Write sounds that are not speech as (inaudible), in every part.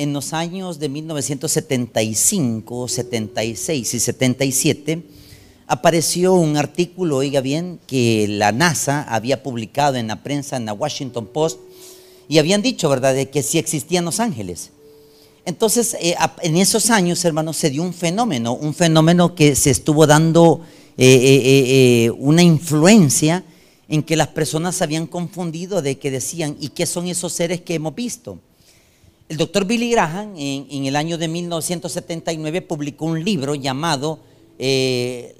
en los años de 1975, 76 y 77, apareció un artículo, oiga bien, que la NASA había publicado en la prensa, en la Washington Post, y habían dicho, ¿verdad?, de que sí existían los ángeles. Entonces, eh, en esos años, hermanos, se dio un fenómeno, un fenómeno que se estuvo dando eh, eh, una influencia en que las personas se habían confundido de que decían, ¿y qué son esos seres que hemos visto? El doctor Billy Graham en, el año de 1979 publicó un libro llamado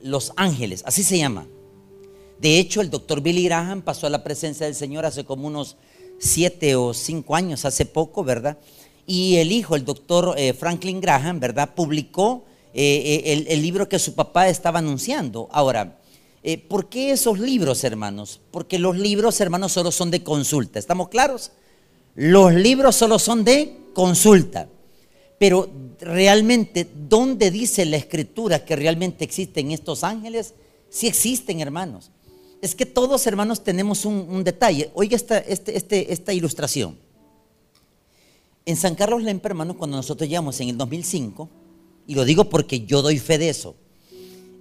Los Ángeles, así se llama. De hecho, el doctor Billy Graham pasó a la presencia del Señor hace como unos siete o cinco años, hace poco, ¿verdad? Y el hijo, el doctor eh, Franklin Graham, ¿verdad? Publicó eh, eh, el, libro que su papá estaba anunciando. Ahora, ¿por qué esos libros, hermanos? Porque los libros, hermanos, solo son de consulta. ¿Estamos claros? Los libros solo son de consulta. Pero realmente, ¿dónde dice la escritura que realmente existen estos ángeles? Sí existen, hermanos. Es que todos, hermanos, tenemos un, detalle. Oiga esta, este, este, esta ilustración. En San Carlos Lempa, hermanos, cuando nosotros llegamos en el 2005, y lo digo porque yo doy fe de eso,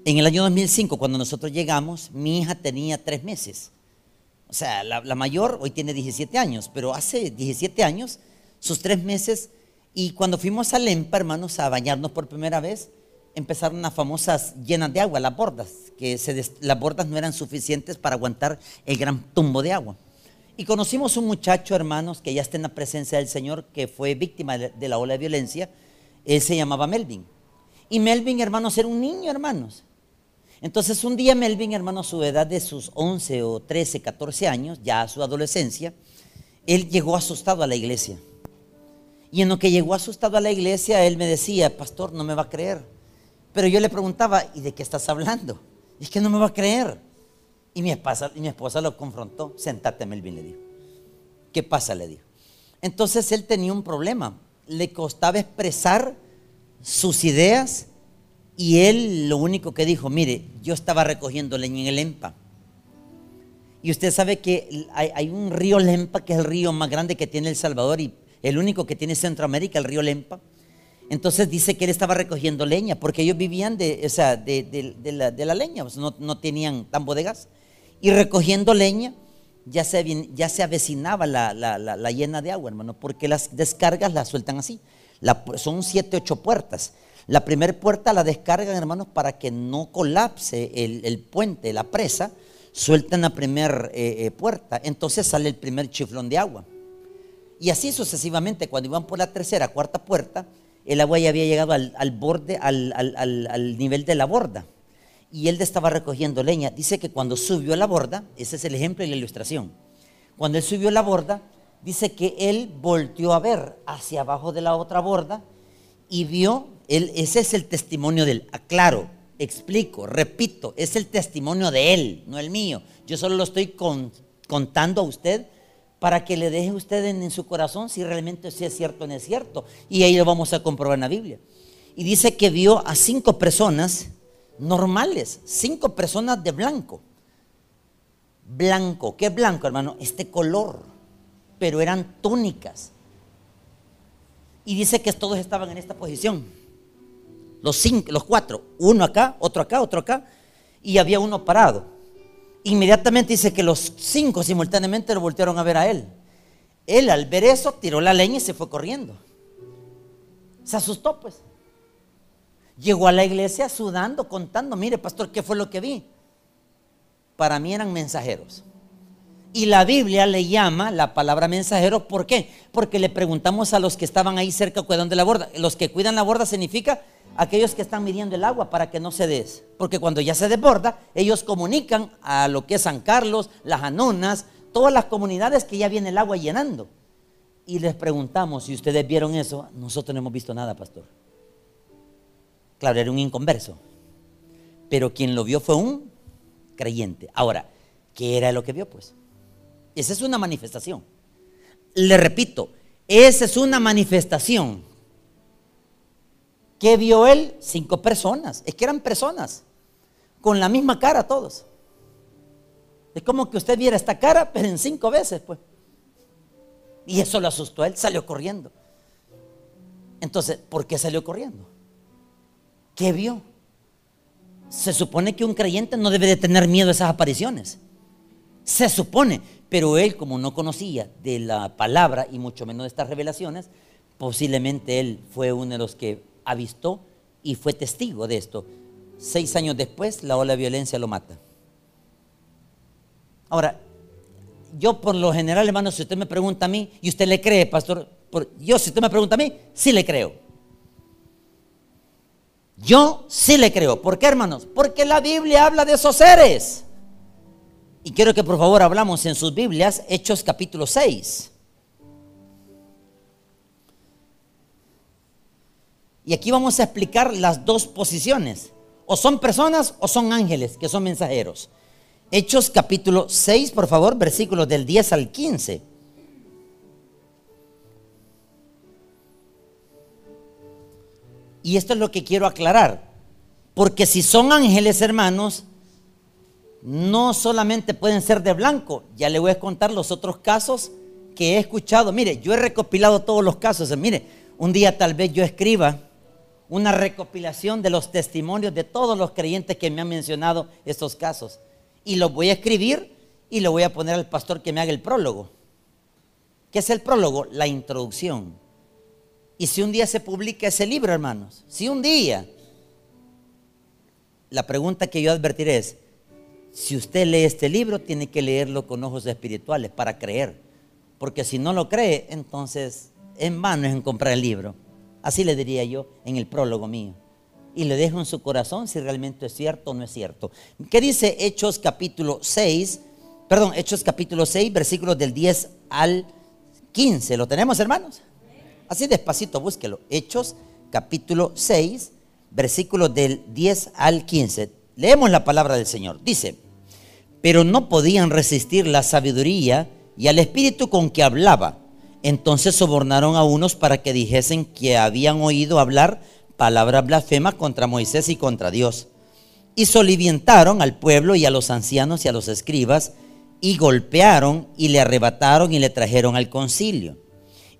en el año 2005, cuando nosotros llegamos, mi hija tenía tres meses. O sea, la, mayor hoy tiene 17 años, pero hace 17 años, sus tres meses, y cuando fuimos a Lempa, hermanos, a bañarnos por primera vez, empezaron las famosas llenas de agua, las bordas, que las bordas no eran suficientes para aguantar el gran tumbo de agua. Y conocimos un muchacho, hermanos, que ya está en la presencia del Señor, que fue víctima de la ola de violencia. Él se llamaba Melvin. Y Melvin, hermanos, era un niño, hermanos. Entonces, un día Melvin, hermanos, a su edad de sus 11 o 13, 14 años, ya a su adolescencia, él llegó asustado a la iglesia. Y en lo que llegó asustado a la iglesia, él me decía, pastor, no me va a creer. Pero yo le preguntaba, ¿y de qué estás hablando? Y es que no me va a creer. Y mi esposa, y mi esposa lo confrontó. Sentate, Melvin, le dijo. ¿Qué pasa? Le dijo. Entonces él tenía un problema. Le costaba expresar sus ideas y él lo único que dijo, mire, yo estaba recogiendo leña en el EMPA. Y usted sabe que hay, un río Lempa, que es el río más grande que tiene El Salvador y el único que tiene Centroamérica, el río Lempa. Entonces dice que él estaba recogiendo leña, porque ellos vivían de, o de, la, leña, no, no, tenían tan bodegas y recogiendo leña, ya se, ya se avecinaba la, llena de agua, hermano, porque las descargas las sueltan así. son siete, ocho puertas. La primera puerta la descargan, hermanos, para que no colapse el, puente, la presa, sueltan la primera eh, eh, puerta, entonces sale el primer chiflón de agua. Y así sucesivamente, cuando iban por la tercera, cuarta puerta, el agua ya había llegado al, borde, al, nivel de la borda y él estaba recogiendo leña. Dice que cuando subió a la borda, ese es el ejemplo y la ilustración, cuando él subió a la borda, dice que él volteó a ver hacia abajo de la otra borda y vio, él, ese es el testimonio de él, aclaro, explico, repito, es el testimonio de él, no el mío. Yo solo lo estoy contando a usted para que le deje usted en, su corazón si realmente es cierto o no es cierto. Y ahí lo vamos a comprobar en la Biblia. Y dice que vio a cinco personas normales, cinco personas de blanco. Blanco, ¿qué blanco, hermano? Este color, pero eran túnicas. Y dice que todos estaban en esta posición. Los cinco, los cuatro, uno acá, otro acá, otro acá, y había uno parado. Inmediatamente dice que los cinco simultáneamente lo voltearon a ver a él. Él al ver eso tiró la leña y se fue corriendo. Se asustó pues. Llegó a la iglesia sudando, contando, mire pastor, ¿qué fue lo que vi? Para mí eran mensajeros. Y la Biblia le llama la palabra mensajero, ¿por qué? Porque le preguntamos a los que estaban ahí cerca cuidando la borda. Los que cuidan la borda significa aquellos que están midiendo el agua para que no se des. Porque cuando ya se desborda, ellos comunican a lo que es San Carlos, las Anonas, todas las comunidades que ya viene el agua llenando. Y les preguntamos si ustedes vieron eso. Nosotros no hemos visto nada, pastor. Claro, era un inconverso. Pero quien lo vio fue un creyente. Ahora, ¿qué era lo que vio? Pues esa es una manifestación. Le repito, esa es una manifestación. ¿Qué vio él? Cinco personas. Es que eran personas. Con la misma cara todos. Es como que usted viera esta cara, pero en cinco veces, pues. Y eso lo asustó a él, salió corriendo. Entonces, ¿por qué salió corriendo? ¿Qué vio? Se supone que un creyente no debe de tener miedo a esas apariciones. Se supone, pero él como no conocía de la palabra y mucho menos de estas revelaciones, posiblemente él fue uno de los que avistó y fue testigo de esto. Seis años después, la ola de violencia lo mata. Ahora, yo por lo general, hermano, si usted me pregunta a mí, y usted le cree, pastor, yo si usted me pregunta a mí, sí le creo. Yo sí le creo. ¿Por qué, hermanos? Porque la Biblia habla de esos seres. Y quiero que por favor hablamos en sus Biblias, Hechos capítulo 6. Y aquí vamos a explicar las dos posiciones. O son personas o son ángeles, que son mensajeros. Hechos capítulo 6, por favor, versículos del 10 al 15. Y esto es lo que quiero aclarar. Porque si son ángeles, hermanos, no solamente pueden ser de blanco. Ya le voy a contar los otros casos que he escuchado. Mire, yo he recopilado todos los casos. Mire, un día tal vez yo escriba una recopilación de los testimonios de todos los creyentes que me han mencionado estos casos. Y los voy a escribir y lo voy a poner al pastor que me haga el prólogo. ¿Qué es el prólogo? La introducción. Y si un día se publica ese libro, hermanos, si un día, la pregunta que yo advertiré es, si usted lee este libro, tiene que leerlo con ojos espirituales para creer. Porque si no lo cree, entonces en vano es en comprar el libro. Así le diría yo en el prólogo mío. Y le dejo en su corazón si realmente es cierto o no es cierto. ¿Qué dice Hechos capítulo 6? Perdón, Hechos capítulo 6, versículos del 10 al 15. ¿Lo tenemos, hermanos? Así despacito, búsquelo. Hechos capítulo 6, versículos del 10 al 15. Leemos la palabra del Señor. Dice, pero no podían resistir la sabiduría y al espíritu con que hablaba. Entonces sobornaron a unos para que dijesen que habían oído hablar palabras blasfemas contra Moisés y contra Dios. Y solivientaron al pueblo y a los ancianos y a los escribas y golpearon y le arrebataron y le trajeron al concilio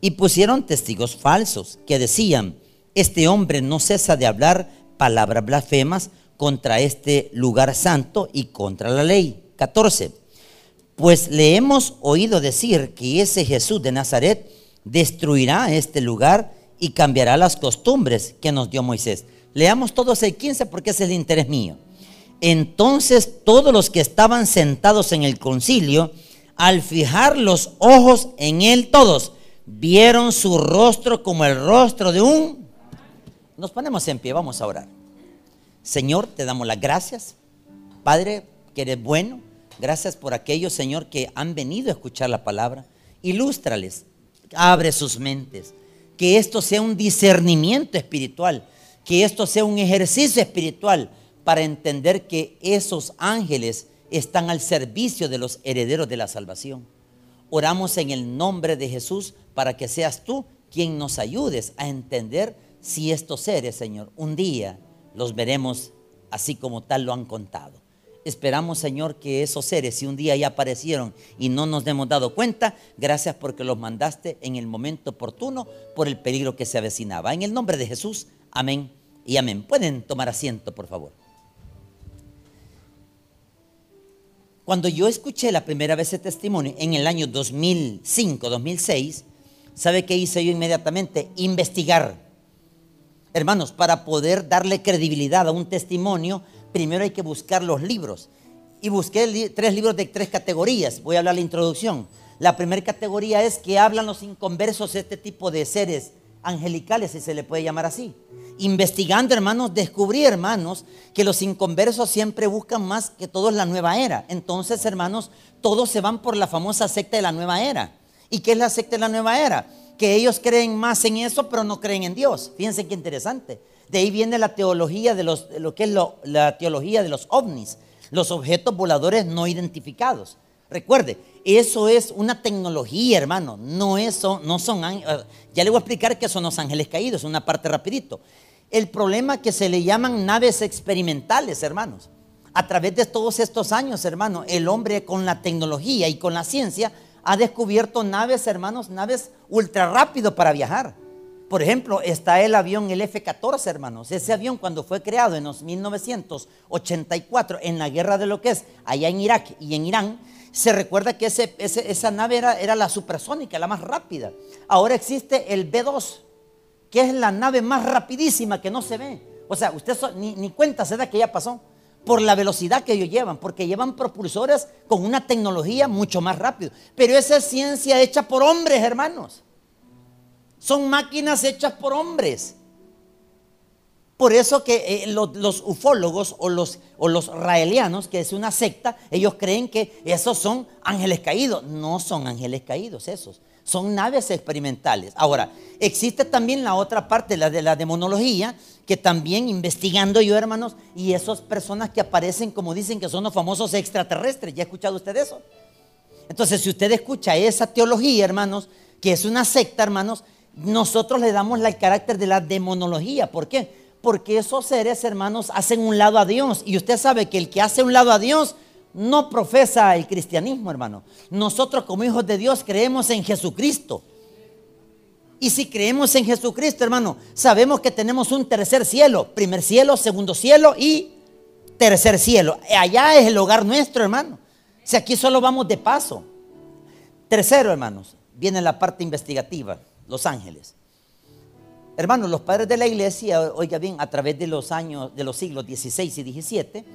y pusieron testigos falsos que decían, este hombre no cesa de hablar palabras blasfemas contra este lugar santo y contra la ley. 14. Pues le hemos oído decir que ese Jesús de Nazaret destruirá este lugar y cambiará las costumbres que nos dio Moisés. Leamos todos el 15 porque ese es el interés mío. Entonces todos los que estaban sentados en el concilio, al fijar los ojos en él todos, vieron su rostro como el rostro de un... Nos ponemos en pie, vamos a orar. Señor, te damos las gracias. Padre, que eres bueno. Gracias por aquellos, Señor, que han venido a escuchar la palabra. Ilústrales, abre sus mentes. Que esto sea un discernimiento espiritual. Que esto sea un ejercicio espiritual para entender que esos ángeles están al servicio de los herederos de la salvación. Oramos en el nombre de Jesús para que seas tú quien nos ayudes a entender si estos seres, Señor, un día los veremos así como tal lo han contado. Esperamos, Señor, que esos seres, si un día ya aparecieron y no nos hemos dado cuenta, gracias porque los mandaste en el momento oportuno por el peligro que se avecinaba. En el nombre de Jesús, amén y amén. Pueden tomar asiento, por favor. Cuando yo escuché la primera vez ese testimonio en el año 2005, 2006, ¿sabe qué hice yo inmediatamente? Investigar. Hermanos, para poder darle credibilidad a un testimonio, primero hay que buscar los libros. Y busqué tres libros de tres categorías. Voy a hablar la introducción. La primera categoría es que hablan los inconversos, este tipo de seres angelicales, si se le puede llamar así. Investigando, hermanos, descubrí, hermanos, que los inconversos siempre buscan más que todos la nueva era. Entonces, hermanos, todos se van por la famosa secta de la nueva era. ¿Y qué es la secta de la nueva era? Que ellos creen más en eso, pero no creen en Dios. Fíjense qué interesante. De ahí viene la teología de los, lo que es la teología de los ovnis, los objetos voladores no identificados. Recuerde, eso es una tecnología, hermano. No, eso, no son ángeles. Ya le voy a explicar qué son los ángeles caídos, una parte rapidito. El problema que se le llaman naves experimentales, hermanos. A través de todos estos años, hermano, el hombre con la tecnología y con la ciencia ha descubierto naves, hermanos, naves ultra rápido para viajar. Por ejemplo, está el avión, el F-14, hermanos. Ese avión cuando fue creado en los 1984, en la guerra de lo que es allá en Irak y en Irán, se recuerda que esa nave era, era, la supersónica, la más rápida. Ahora existe el B-2, que es la nave más rapidísima que no se ve. O sea, usted ni, ni, cuenta se da que ya pasó por la velocidad que ellos llevan, porque llevan propulsores con una tecnología mucho más rápida. Pero esa es ciencia hecha por hombres, hermanos. Son máquinas hechas por hombres. Por eso que eh, los, ufólogos o los, o los raelianos, que es una secta, ellos creen que esos son ángeles caídos. No son ángeles caídos esos. Son naves experimentales. Ahora, existe también la otra parte, la de la demonología, que también investigando yo, hermanos, y esas personas que aparecen como dicen que son los famosos extraterrestres. ¿Ya ha escuchado usted eso? Entonces, si usted escucha esa teología, hermanos, que es una secta, hermanos, nosotros le damos el carácter de la demonología. ¿Por qué? Porque esos seres, hermanos, hacen un lado a Dios. Y usted sabe que el que hace un lado a Dios no profesa el cristianismo, hermano. Nosotros como hijos de Dios creemos en Jesucristo. Y si creemos en Jesucristo, hermano, sabemos que tenemos un tercer cielo. Primer cielo, segundo cielo y tercer cielo. Allá es el hogar nuestro, hermano. Si aquí solo vamos de paso. Tercero, hermanos, viene la parte investigativa los ángeles. Hermanos, los padres de la iglesia, oiga bien, a través de los años, de los siglos XVI y XVII,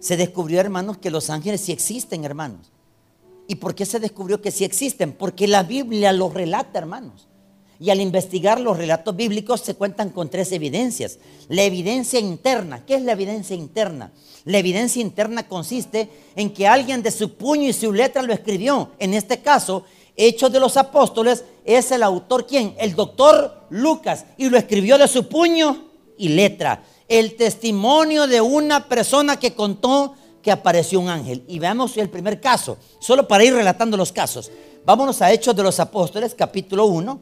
se descubrió, hermanos, que los ángeles sí existen, hermanos. ¿Y por qué se descubrió que sí existen? Porque la Biblia los relata, hermanos. Y al investigar los relatos bíblicos se cuentan con tres evidencias. La evidencia interna. ¿Qué es la evidencia interna? La evidencia interna consiste en que alguien de su puño y su letra lo escribió. En este caso, Hechos de los Apóstoles es el autor, ¿quién? El doctor Lucas. Y lo escribió de su puño y letra. El testimonio de una persona que contó que apareció un ángel. Y veamos el primer caso, solo para ir relatando los casos. Vámonos a Hechos de los Apóstoles, capítulo 1.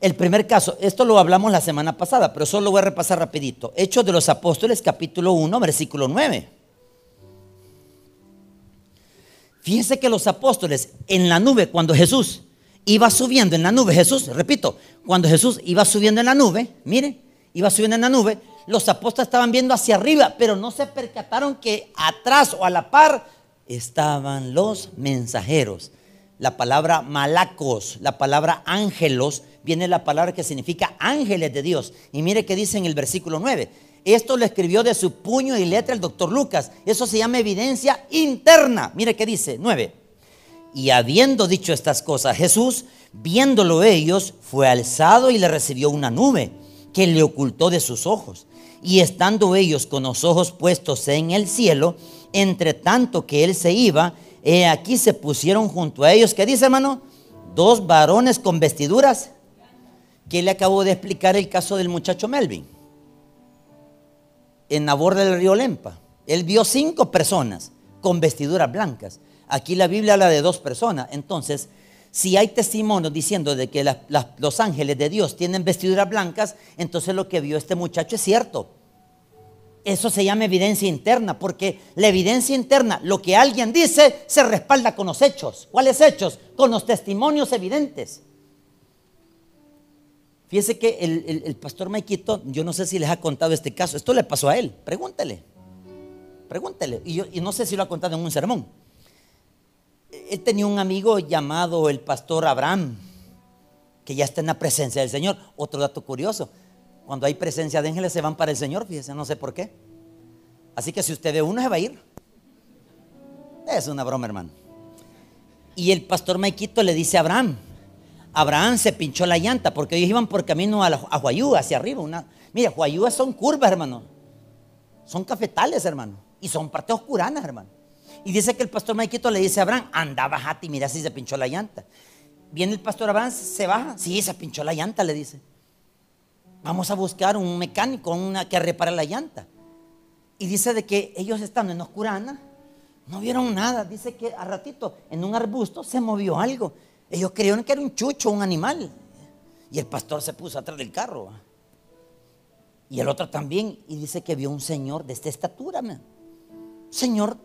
El primer caso, esto lo hablamos la semana pasada, pero solo lo voy a repasar rapidito. Hechos de los Apóstoles, capítulo 1, versículo 9. Fíjense que los apóstoles en la nube, cuando Jesús iba subiendo en la nube, Jesús, repito, cuando Jesús iba subiendo en la nube, mire, iba subiendo en la nube, los apóstoles estaban viendo hacia arriba, pero no se percataron que atrás o a la par estaban los mensajeros. La palabra malacos, la palabra ángelos, viene la palabra que significa ángeles de Dios. Y mire que dice en el versículo 9, esto lo escribió de su puño y letra el doctor Lucas. Eso se llama evidencia interna. Mire qué dice, 9. Y habiendo dicho estas cosas, Jesús, viéndolo ellos, fue alzado y le recibió una nube que le ocultó de sus ojos. Y estando ellos con los ojos puestos en el cielo, entre tanto que él se iba, he aquí se pusieron junto a ellos, ¿qué dice hermano? Dos varones con vestiduras. Que le acabo de explicar el caso del muchacho Melvin en la borda del río Lempa. Él vio cinco personas con vestiduras blancas. Aquí la Biblia habla de dos personas. Entonces, si hay testimonios diciendo de que los ángeles de Dios tienen vestiduras blancas, entonces lo que vio este muchacho es cierto. Eso se llama evidencia interna, porque la evidencia interna, lo que alguien dice, se respalda con los hechos. ¿Cuáles hechos? Con los testimonios evidentes. Fíjese que el, pastor Maikito, yo no sé si les ha contado este caso, esto le pasó a él, pregúntele, pregúntele, y, yo, y no sé si lo ha contado en un sermón. Él tenía un amigo llamado el pastor Abraham, que ya está en la presencia del Señor. Otro dato curioso, cuando hay presencia de ángeles se van para el Señor, fíjese, no sé por qué. Así que si usted ve uno se va a ir. Es una broma, hermano. Y el pastor Maikito le dice a Abraham, Abraham se pinchó la llanta porque ellos iban por camino a, la, hacia arriba. Una, mira, Huayúa son curvas, hermano. Son cafetales, hermano. Y son partes oscuranas, hermano. Y dice que el pastor Maikito le dice a Abraham, anda, bajate y mira si se pinchó la llanta. Viene el pastor Abraham, se baja. Sí, se pinchó la llanta, le dice. Vamos a buscar un mecánico una, que repare la llanta. Y dice de que ellos estando en oscurana, no vieron nada. Dice que a ratito en un arbusto se movió algo. Ellos creyeron que era un chucho, un animal. Y el pastor se puso atrás del carro. Y el otro también. Y dice que vio un señor de esta estatura. Señor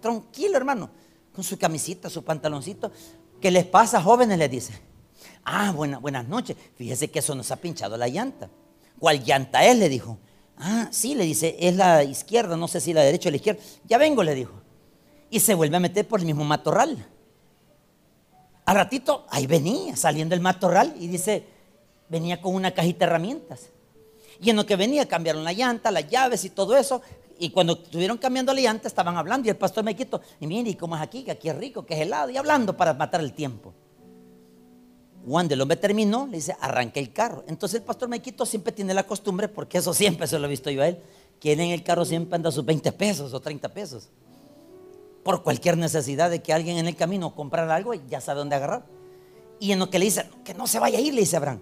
tranquilo, hermano. Con su camisita, su pantaloncito. ¿Qué les pasa, jóvenes? Les dice. Ah, buenas noches. Fíjese que eso nos ha pinchado la llanta. ¿Cuál llanta es? Le dijo. Ah, sí, le dice, es la izquierda, no sé si la derecha o la izquierda. Ya vengo, le dijo. Y se vuelve a meter por el mismo matorral. Al ratito, ahí venía, saliendo el matorral y dice, venía con una cajita de herramientas. Y en lo que venía cambiaron la llanta, las llaves y todo eso. Y cuando estuvieron cambiando la llanta estaban hablando y el pastor me quitó, y mire, ¿y cómo es aquí? Que aquí es rico, que es helado, y hablando para matar el tiempo. Cuando el hombre terminó, le dice, arranque el carro. Entonces el pastor Mequito siempre tiene la costumbre, porque eso siempre se lo he visto yo a él, que en el carro siempre anda sus 20 pesos o 30 pesos. Por cualquier necesidad de que alguien en el camino comprara algo, ya sabe dónde agarrar. Y en lo que le dice, que no se vaya a ir, le dice Abraham.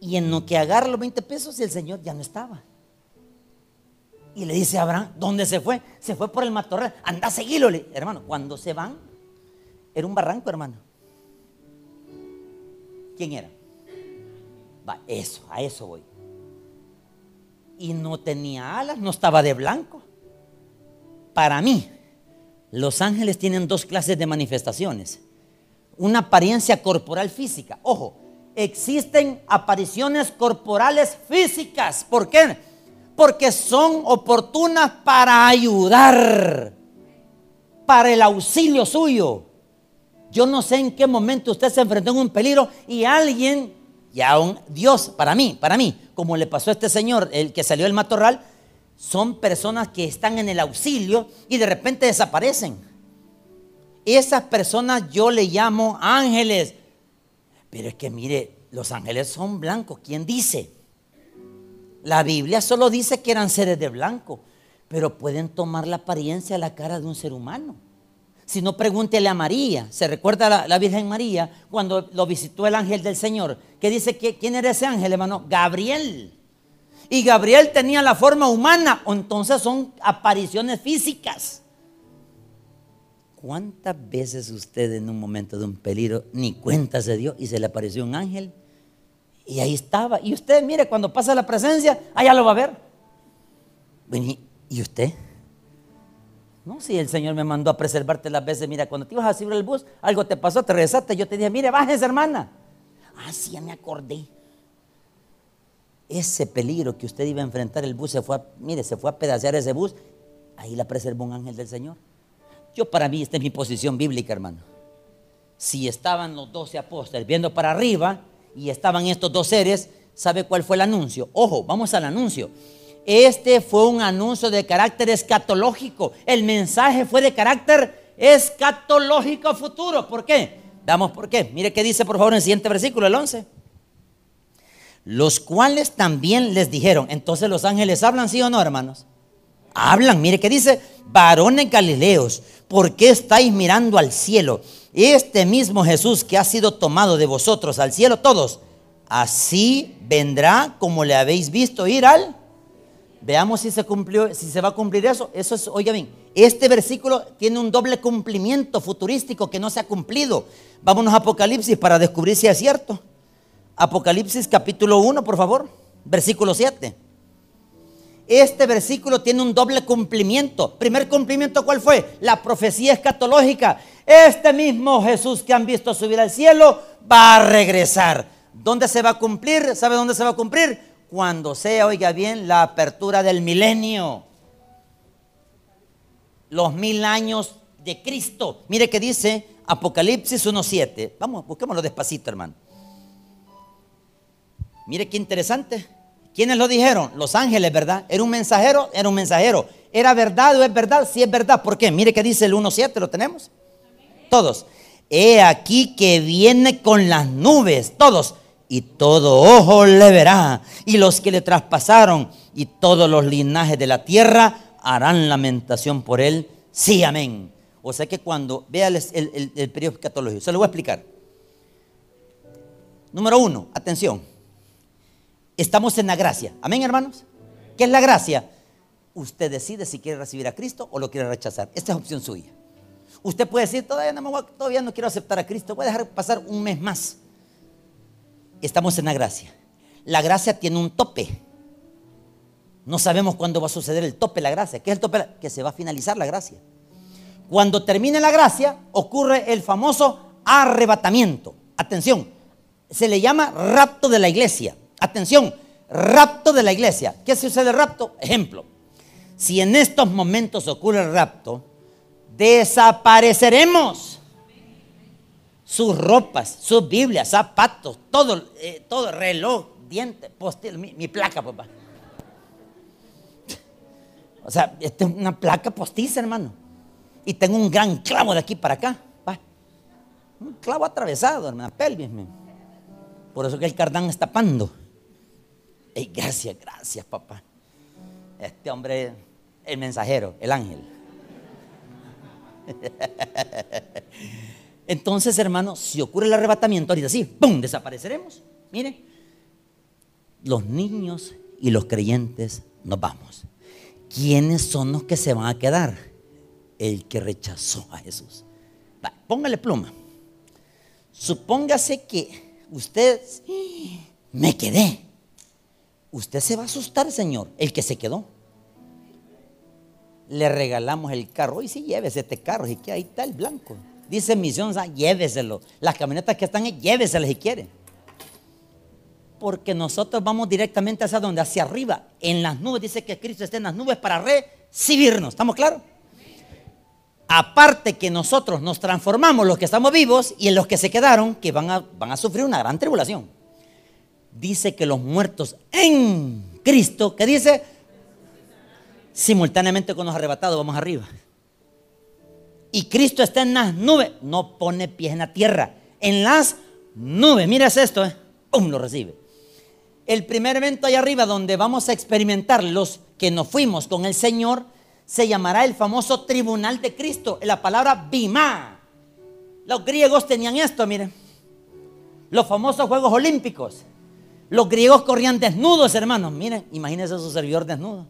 Y en lo que agarra los 20 pesos y el Señor ya no estaba. Y le dice a Abraham, ¿dónde se fue? Se fue por el matorral. Anda a seguirlo. Hermano, cuando se van, era un barranco, hermano. ¿Quién era? Va, eso, a eso voy. Y no tenía alas, no estaba de blanco. Para mí, los ángeles tienen dos clases de manifestaciones. Una apariencia corporal física. Ojo, existen apariciones corporales físicas. ¿Por qué? Porque son oportunas para ayudar, para el auxilio suyo. Yo no sé en qué momento usted se enfrentó en un peligro y alguien, y aún Dios, para mí, para mí, como le pasó a este señor, el que salió del matorral, son personas que están en el auxilio y de repente desaparecen. Esas personas yo le llamo ángeles. Pero es que mire, los ángeles son blancos. ¿Quién dice? La Biblia solo dice que eran seres de blanco, pero pueden tomar la apariencia, la cara de un ser humano. Si no, pregúntele a María. ¿Se recuerda la, la, Virgen María cuando lo visitó el ángel del Señor? Que dice, que, ¿quién era ese ángel, hermano? Gabriel. Y Gabriel tenía la forma humana, entonces son apariciones físicas. ¿Cuántas veces usted en un momento de un peligro ni cuenta se dio y se le apareció un ángel? Y ahí estaba. Y usted, mire, cuando pasa la presencia, allá lo va a ver. ¿Y usted? No, si el Señor me mandó a preservarte las veces, mira, cuando te ibas a subir el bus, algo te pasó, te regresaste, yo te dije, mire, bájese, hermana. Ah, sí, ya me acordé. Ese peligro que usted iba a enfrentar, el bus se fue, a, mire, se fue a pedacear ese bus, ahí la preservó un ángel del Señor. Yo para mí, esta es mi posición bíblica, hermano. Si estaban los doce apóstoles viendo para arriba y estaban estos dos seres, ¿sabe cuál fue el anuncio? Ojo, vamos al anuncio. Este fue un anuncio de carácter escatológico. El mensaje fue de carácter escatológico futuro. ¿Por qué? Damos por qué. Mire qué dice por favor en el siguiente versículo, el 11. Los cuales también les dijeron, entonces los ángeles hablan, sí o no, hermanos. Hablan, mire qué dice, varones galileos, ¿por qué estáis mirando al cielo? Este mismo Jesús que ha sido tomado de vosotros al cielo, todos, así vendrá como le habéis visto ir al Veamos si se cumplió, si se va a cumplir eso. Eso es, oiga bien, este versículo tiene un doble cumplimiento futurístico que no se ha cumplido. Vámonos a Apocalipsis para descubrir si es cierto. Apocalipsis capítulo 1, por favor, versículo 7. Este versículo tiene un doble cumplimiento. Primer cumplimiento, ¿cuál fue? La profecía escatológica. Este mismo Jesús que han visto subir al cielo va a regresar. ¿Dónde se va a cumplir? ¿Sabe dónde se va a cumplir? cuando sea, oiga bien, la apertura del milenio. Los mil años de Cristo. Mire que dice Apocalipsis 1.7. Vamos, busquémoslo despacito, hermano. Mire qué interesante. ¿Quiénes lo dijeron? Los ángeles, ¿verdad? ¿Era un mensajero? Era un mensajero. ¿Era verdad o es verdad? Sí es verdad. ¿Por qué? Mire que dice el 1.7, ¿lo tenemos? Todos. He aquí que viene con las nubes. Todos y todo ojo le verá, y los que le traspasaron, y todos los linajes de la tierra harán lamentación por él. Sí, amén. O sea que cuando vea el, el, periodo escatológico, se lo voy a explicar. Número uno, atención. Estamos en la gracia. Amén, hermanos. ¿Qué es la gracia? Usted decide si quiere recibir a Cristo o lo quiere rechazar. Esta es opción suya. Usted puede decir, todavía no, me todavía no quiero aceptar a Cristo, voy a dejar pasar un mes más estamos en la gracia. La gracia tiene un tope. No sabemos cuándo va a suceder el tope de la gracia. ¿Qué es el tope? Que se va a finalizar la gracia. Cuando termine la gracia, ocurre el famoso arrebatamiento. Atención, Se le llama rapto de la iglesia. Atención, rapto de la iglesia. ¿Qué sucede rapto? Ejemplo. Si en estos momentos ocurre el rapto, desapareceremos. Sus ropas, sus Biblias, zapatos, todo, eh, todo, reloj, diente, postil, mi, placa, papá. O sea, esta es una placa postiza, hermano. Y tengo un gran clavo de aquí para acá. Un clavo atravesado, hermano, pelvis. Por eso que el cardán está tapando. Ey, gracias, gracias, papá. Este hombre, el mensajero, el ángel. (laughs) Entonces, hermano, si ocurre el arrebatamiento, ahorita sí, ¡pum! desapareceremos. Mire, los niños y los creyentes nos vamos. ¿Quiénes son los que se van a quedar? El que rechazó a Jesús. póngale pluma. Supóngase que usted me quedé. Usted se va a asustar, Señor, el que se quedó. Le regalamos el carro. Y sí, llévese este carro, y que ahí está el blanco. Dice Misión, lléveselo. Las camionetas que están ahí, lléveselas si quiere. Porque nosotros vamos directamente hacia donde, hacia arriba, en las nubes. Dice que Cristo está en las nubes para recibirnos. ¿Estamos claros? Aparte que nosotros nos transformamos los que estamos vivos y en los que se quedaron, que van a, van a sufrir una gran tribulación. Dice que los muertos en Cristo, ¿qué dice? Simultáneamente con los arrebatados vamos arriba. Y Cristo está en las nubes, no pone pies en la tierra, en las nubes. Mira esto, ¿eh? ¡pum! Lo recibe. El primer evento ahí arriba donde vamos a experimentar los que nos fuimos con el Señor se llamará el famoso tribunal de Cristo, la palabra bima. Los griegos tenían esto, miren. Los famosos Juegos Olímpicos. Los griegos corrían desnudos, hermanos. Miren, imagínense su servidor desnudo.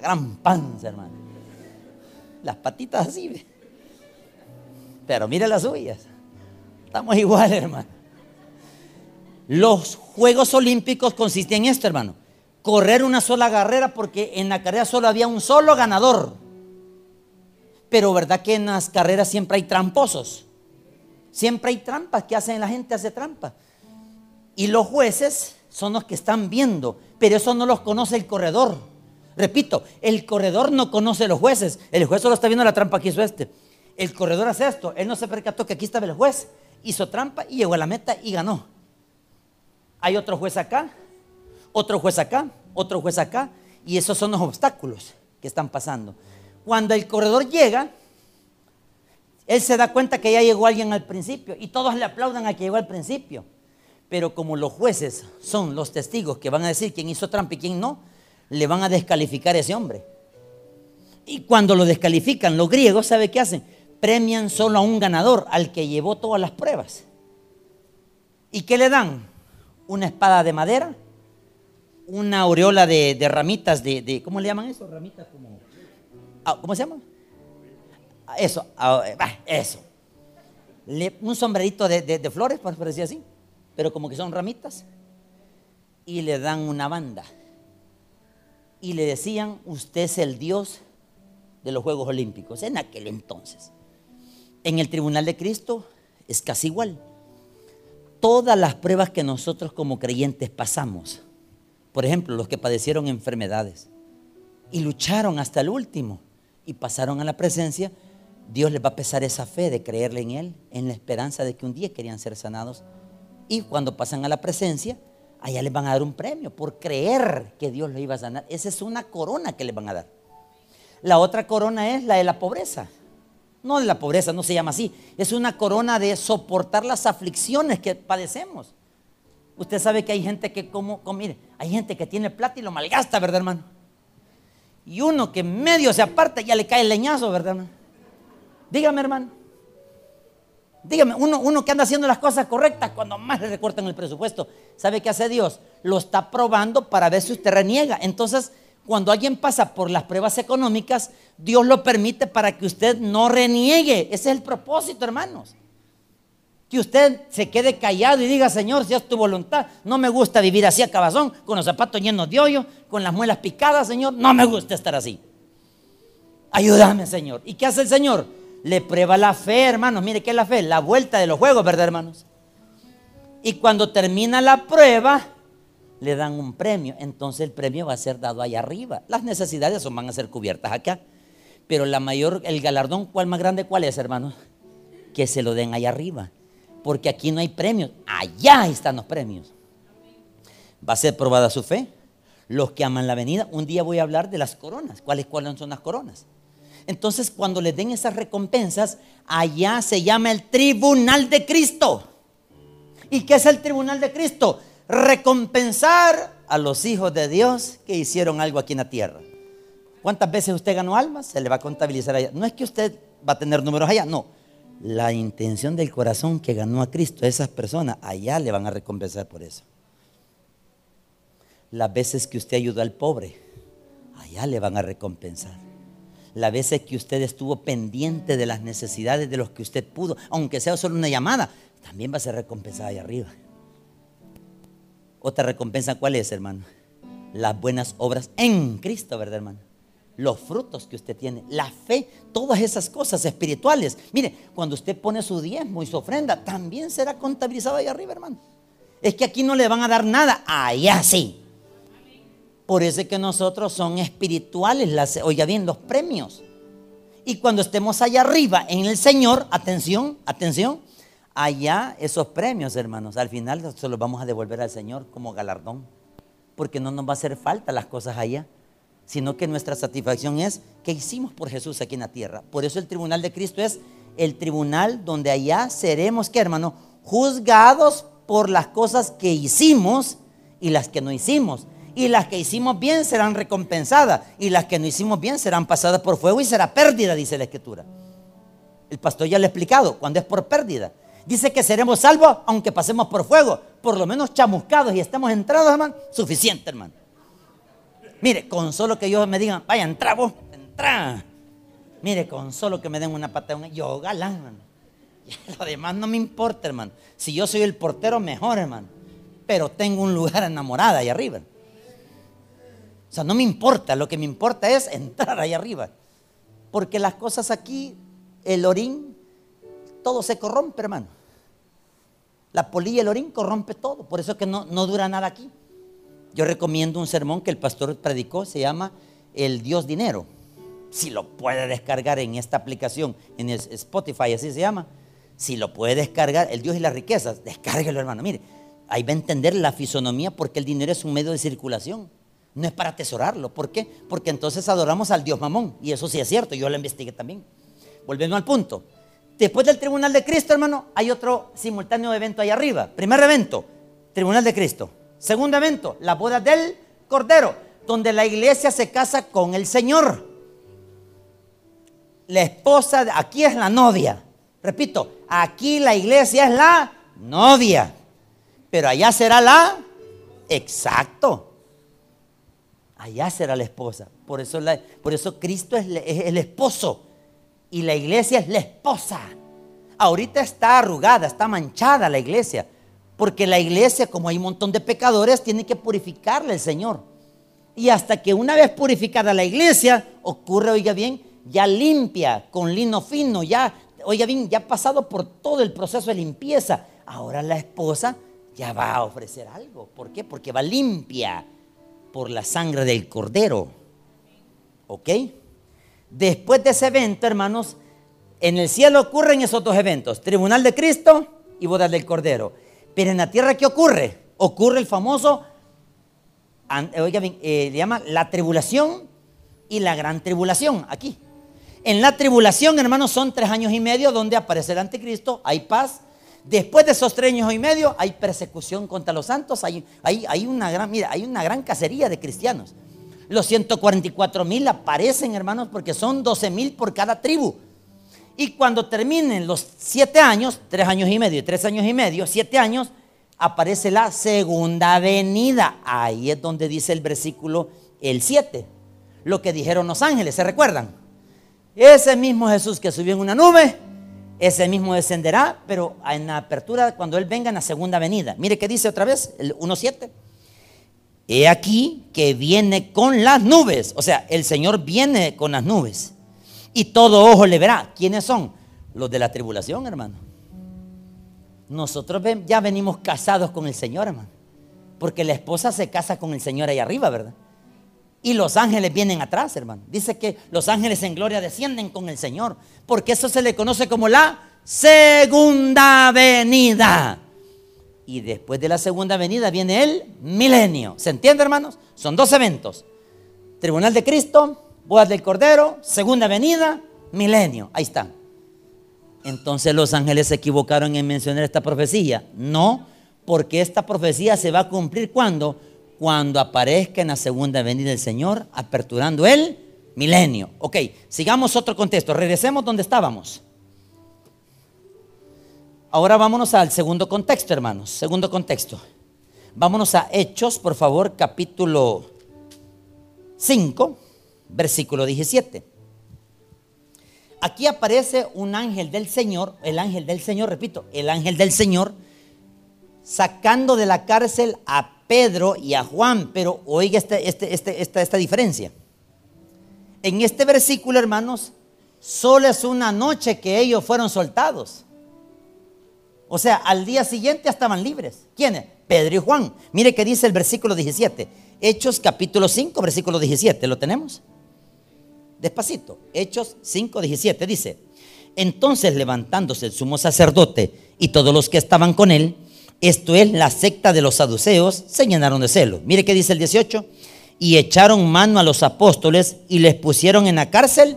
Gran panza, hermano. Las patitas así. Pero mire las suyas. Estamos iguales, hermano. Los Juegos Olímpicos consisten en esto, hermano correr una sola carrera porque en la carrera solo había un solo ganador. Pero verdad que en las carreras siempre hay tramposos. Siempre hay trampas que hacen la gente hace trampa. Y los jueces son los que están viendo, pero eso no los conoce el corredor. Repito, el corredor no conoce a los jueces. El juez solo está viendo la trampa que hizo este. El corredor hace esto. Él no se percató que aquí estaba el juez. Hizo trampa y llegó a la meta y ganó. Hay otro juez acá otro juez acá, otro juez acá, y esos son los obstáculos que están pasando. Cuando el corredor llega, él se da cuenta que ya llegó alguien al principio y todos le aplaudan a que llegó al principio. Pero como los jueces son los testigos que van a decir quién hizo trampa y quién no, le van a descalificar a ese hombre. Y cuando lo descalifican, los griegos, ¿sabe qué hacen? Premian solo a un ganador, al que llevó todas las pruebas. ¿Y qué le dan? Una espada de madera una aureola de, ramitas de, ¿cómo le llaman eso? Ramitas como, ah, ¿cómo se llama? Eso, ah, eso. un sombrerito de, flores, por decir así, pero como que son ramitas. Y le dan una banda. Y le decían, usted es el Dios de los Juegos Olímpicos, en aquel entonces. En el Tribunal de Cristo es casi igual. Todas las pruebas que nosotros como creyentes pasamos, por ejemplo, los que padecieron enfermedades y lucharon hasta el último y pasaron a la presencia, Dios les va a pesar esa fe de creerle en Él, en la esperanza de que un día querían ser sanados. Y cuando pasan a la presencia, allá les van a dar un premio por creer que Dios los iba a sanar. Esa es una corona que les van a dar. La otra corona es la de la pobreza. No de la pobreza, no se llama así. Es una corona de soportar las aflicciones que padecemos. Usted sabe que hay gente que como, mire, hay gente que tiene plata y lo malgasta, ¿verdad, hermano? Y uno que medio se aparta ya le cae el leñazo, ¿verdad, hermano? Dígame, hermano. Dígame, uno, uno que anda haciendo las cosas correctas cuando más le recortan el presupuesto, ¿sabe qué hace Dios? Lo está probando para ver si usted reniega. Entonces, cuando alguien pasa por las pruebas económicas, Dios lo permite para que usted no reniegue. Ese es el propósito, hermanos. Que usted se quede callado y diga, Señor, si es tu voluntad, no me gusta vivir así a cabazón, con los zapatos llenos de hoyo, con las muelas picadas, Señor, no me gusta estar así. Ayúdame, Señor. ¿Y qué hace el Señor? Le prueba la fe, hermanos. Mire, ¿qué es la fe? La vuelta de los juegos, ¿verdad, hermanos? Y cuando termina la prueba, le dan un premio. Entonces el premio va a ser dado allá arriba. Las necesidades son, van a ser cubiertas acá. Pero la mayor, el galardón, ¿cuál más grande cuál es, hermanos? Que se lo den allá arriba. Porque aquí no hay premios. Allá están los premios. Va a ser probada su fe. Los que aman la venida. Un día voy a hablar de las coronas. ¿Cuáles, cuáles son las coronas? Entonces, cuando les den esas recompensas, allá se llama el tribunal de Cristo. ¿Y qué es el tribunal de Cristo? Recompensar a los hijos de Dios que hicieron algo aquí en la tierra. ¿Cuántas veces usted ganó almas? Se le va a contabilizar allá. No es que usted va a tener números allá, no. La intención del corazón que ganó a Cristo, esas personas, allá le van a recompensar por eso. Las veces que usted ayudó al pobre, allá le van a recompensar. Las veces que usted estuvo pendiente de las necesidades de los que usted pudo, aunque sea solo una llamada, también va a ser recompensada allá arriba. Otra recompensa, ¿cuál es, hermano? Las buenas obras en Cristo, ¿verdad, hermano? Los frutos que usted tiene, la fe, todas esas cosas espirituales. Mire, cuando usted pone su diezmo y su ofrenda, también será contabilizado allá arriba, hermano. Es que aquí no le van a dar nada, allá sí. Por eso es que nosotros son espirituales, las, oiga bien, los premios. Y cuando estemos allá arriba en el Señor, atención, atención, allá esos premios, hermanos, al final se los vamos a devolver al Señor como galardón. Porque no nos va a hacer falta las cosas allá, sino que nuestra satisfacción es que hicimos por Jesús aquí en la tierra. Por eso el tribunal de Cristo es el tribunal donde allá seremos, ¿qué hermano? Juzgados por las cosas que hicimos y las que no hicimos y las que hicimos bien serán recompensadas y las que no hicimos bien serán pasadas por fuego y será pérdida, dice la escritura. El pastor ya le ha explicado, cuando es por pérdida. Dice que seremos salvos aunque pasemos por fuego, por lo menos chamuscados y estemos entrados, hermano, suficiente, hermano. Mire, con solo que ellos me digan, vaya, entra vos, entra. Mire, con solo que me den una patada, yo galán, hermano. lo demás no me importa, hermano. Si yo soy el portero, mejor, hermano. Pero tengo un lugar enamorada ahí arriba. O sea, no me importa, lo que me importa es entrar ahí arriba. Porque las cosas aquí, el orín, todo se corrompe, hermano. La polilla el orín corrompe todo. Por eso es que no, no dura nada aquí. Yo recomiendo un sermón que el pastor predicó, se llama El Dios Dinero. Si lo puede descargar en esta aplicación, en Spotify, así se llama. Si lo puede descargar, El Dios y las riquezas, descárguelo, hermano. Mire, ahí va a entender la fisonomía porque el dinero es un medio de circulación. No es para atesorarlo. ¿Por qué? Porque entonces adoramos al Dios mamón. Y eso sí es cierto, yo lo investigué también. Volviendo al punto. Después del tribunal de Cristo, hermano, hay otro simultáneo evento ahí arriba. Primer evento, tribunal de Cristo. Segundo evento, la boda del Cordero, donde la iglesia se casa con el Señor. La esposa, aquí es la novia. Repito, aquí la iglesia es la novia. Pero allá será la... Exacto allá será la esposa. Por eso, por eso Cristo es, el esposo y la iglesia es la esposa. Ahorita está arrugada, está manchada la iglesia, porque la iglesia, como hay un montón de pecadores, tiene que purificarle el Señor. Y hasta que una vez purificada la iglesia, ocurre, oiga bien, ya limpia, con lino fino, ya, oiga bien, ya ha pasado por todo el proceso de limpieza. Ahora la esposa ya va a ofrecer algo. ¿Por qué? Porque va limpia por la sangre del cordero. ¿Ok? Después de ese evento, hermanos, en el cielo ocurren esos dos eventos, tribunal de Cristo y boda del cordero. Pero en la tierra, ¿qué ocurre? Ocurre el famoso, oiga bien, eh, le llama la tribulación y la gran tribulación, aquí. En la tribulación, hermanos, son tres años y medio donde aparece el anticristo, hay paz, Después de esos tres años y medio hay persecución contra los santos, hay, hay, una, gran, mira, hay una gran cacería de cristianos. Los 144 mil aparecen, hermanos, porque son 12 mil por cada tribu. Y cuando terminen los siete años, tres años y medio, tres años y medio, siete años, aparece la segunda venida. Ahí es donde dice el versículo el 7. Lo que dijeron los ángeles, ¿se recuerdan? Ese mismo Jesús que subió en una nube ese mismo descenderá, pero en la apertura, cuando Él venga en la segunda venida. Mire qué dice otra vez, el 1.7. He aquí que viene con las nubes. O sea, el Señor viene con las nubes. Y todo ojo le verá. ¿Quiénes son? Los de la tribulación, hermano. Nosotros ya venimos casados con el Señor, hermano. Porque la esposa se casa con el Señor ahí arriba, ¿verdad? Y los ángeles vienen atrás, hermano. Dice que los ángeles en gloria descienden con el Señor. Porque eso se le conoce como la segunda venida. Y después de la segunda venida viene el milenio. ¿Se entiende, hermanos? Son dos eventos. Tribunal de Cristo, bodas del Cordero, segunda venida, milenio. Ahí está. Entonces los ángeles se equivocaron en mencionar esta profecía. No, porque esta profecía se va a cumplir cuando cuando aparezca en la segunda venida del Señor, aperturando el milenio. Ok, sigamos otro contexto. Regresemos donde estábamos. Ahora vámonos al segundo contexto, hermanos. Segundo contexto. Vámonos a Hechos, por favor, capítulo 5, versículo 17. Aquí aparece un ángel del Señor, el ángel del Señor, repito, el ángel del Señor, sacando de la cárcel a Pedro y a Juan, pero oiga este, este, esta, esta diferencia. En este versículo, hermanos, solo es una noche que ellos fueron soltados. O sea, al día siguiente estaban libres. ¿Quiénes? Pedro y Juan. Mire que dice el versículo 17. Hechos capítulo 5, versículo 17. ¿Lo tenemos? Despacito. Hechos 5, 17. Dice, entonces levantándose el sumo sacerdote y todos los que estaban con él, esto es la secta de los saduceos, se llenaron de celo. Mire qué dice el 18. Y echaron mano a los apóstoles y les pusieron en la cárcel.